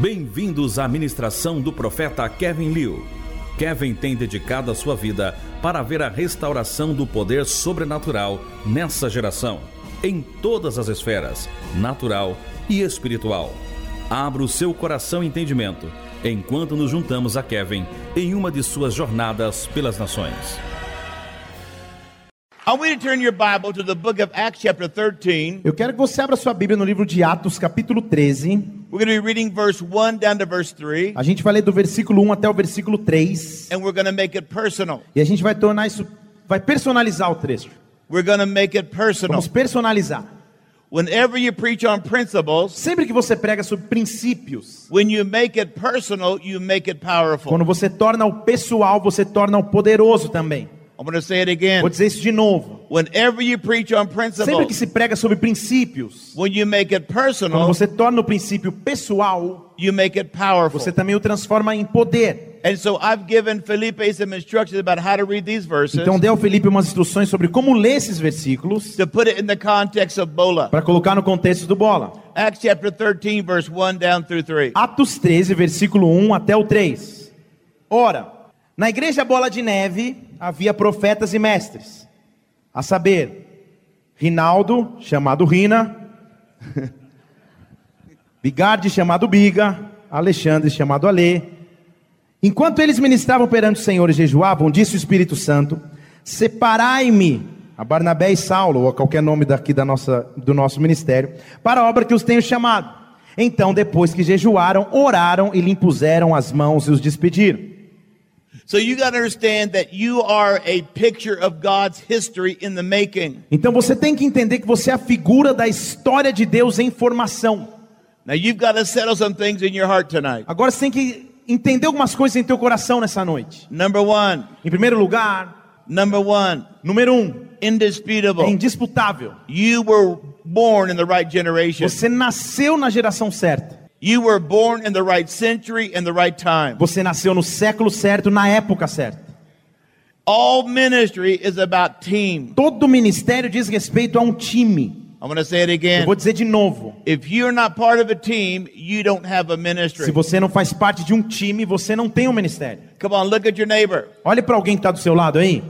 Bem-vindos à ministração do profeta Kevin Liu. Kevin tem dedicado a sua vida para ver a restauração do poder sobrenatural nessa geração, em todas as esferas, natural e espiritual. Abra o seu coração e entendimento enquanto nos juntamos a Kevin em uma de suas jornadas pelas nações. I want you to turn your Bible to the book of Acts, chapter 13. Eu quero que você abra sua Bíblia no livro de Atos, capítulo 13. We're going to be reading verse 1 down to verse 3, A gente vai ler do versículo 1 até o versículo 3. and we're going to make it personal. E a gente vai tornar isso, vai personalizar o trecho. We're going to make it personal. Vamos personalizar. Whenever you preach on principles, Sempre que você prega sobre princípios, when you make it personal, you make it powerful. quando você torna o pessoal, você torna o poderoso também. I'm going to say it again. Vou dizer isso de novo. Whenever you preach on Sempre que principles, se prega sobre princípios, when you make it quando personal, você torna o princípio pessoal, you make it powerful. você também o transforma em poder. And so I've given Felipe some instructions about how to read these verses Então dê ao Felipe umas instruções sobre como ler esses versículos to put it in the context of Bola. para colocar no contexto do bola. Acts chapter 13, verse 1 down through 3. Atos 13, versículo 1 até o 3. Ora, na igreja Bola de Neve havia profetas e mestres, a saber, Rinaldo, chamado Rina, Bigarde, chamado Biga, Alexandre, chamado Alê. Enquanto eles ministravam perante o Senhor e jejuavam, disse o Espírito Santo: Separai-me a Barnabé e Saulo, ou a qualquer nome daqui da nossa, do nosso ministério, para a obra que os tenho chamado. Então, depois que jejuaram, oraram e lhe impuseram as mãos e os despediram. Então você tem que entender que você é a figura da história de Deus em formação. Now you've got to settle some things in your heart tonight. Agora você tem que entender algumas coisas em teu coração nessa noite. Number one, Em primeiro lugar, number one, número um, é indisputable. indisputável. You were born in the right generation. Você nasceu na geração certa. You were born in the right century and the right time. Você nasceu no século certo, na época certa. All ministry is about team. Todo ministério diz respeito a um time. I'm going to say it Eu again. vou dizer de novo. If you're not part of a team, you don't have a Se ministry. você não faz parte de um time, você não tem um ministério. Come on, look at your neighbor. Olhe para alguém que está do seu lado aí.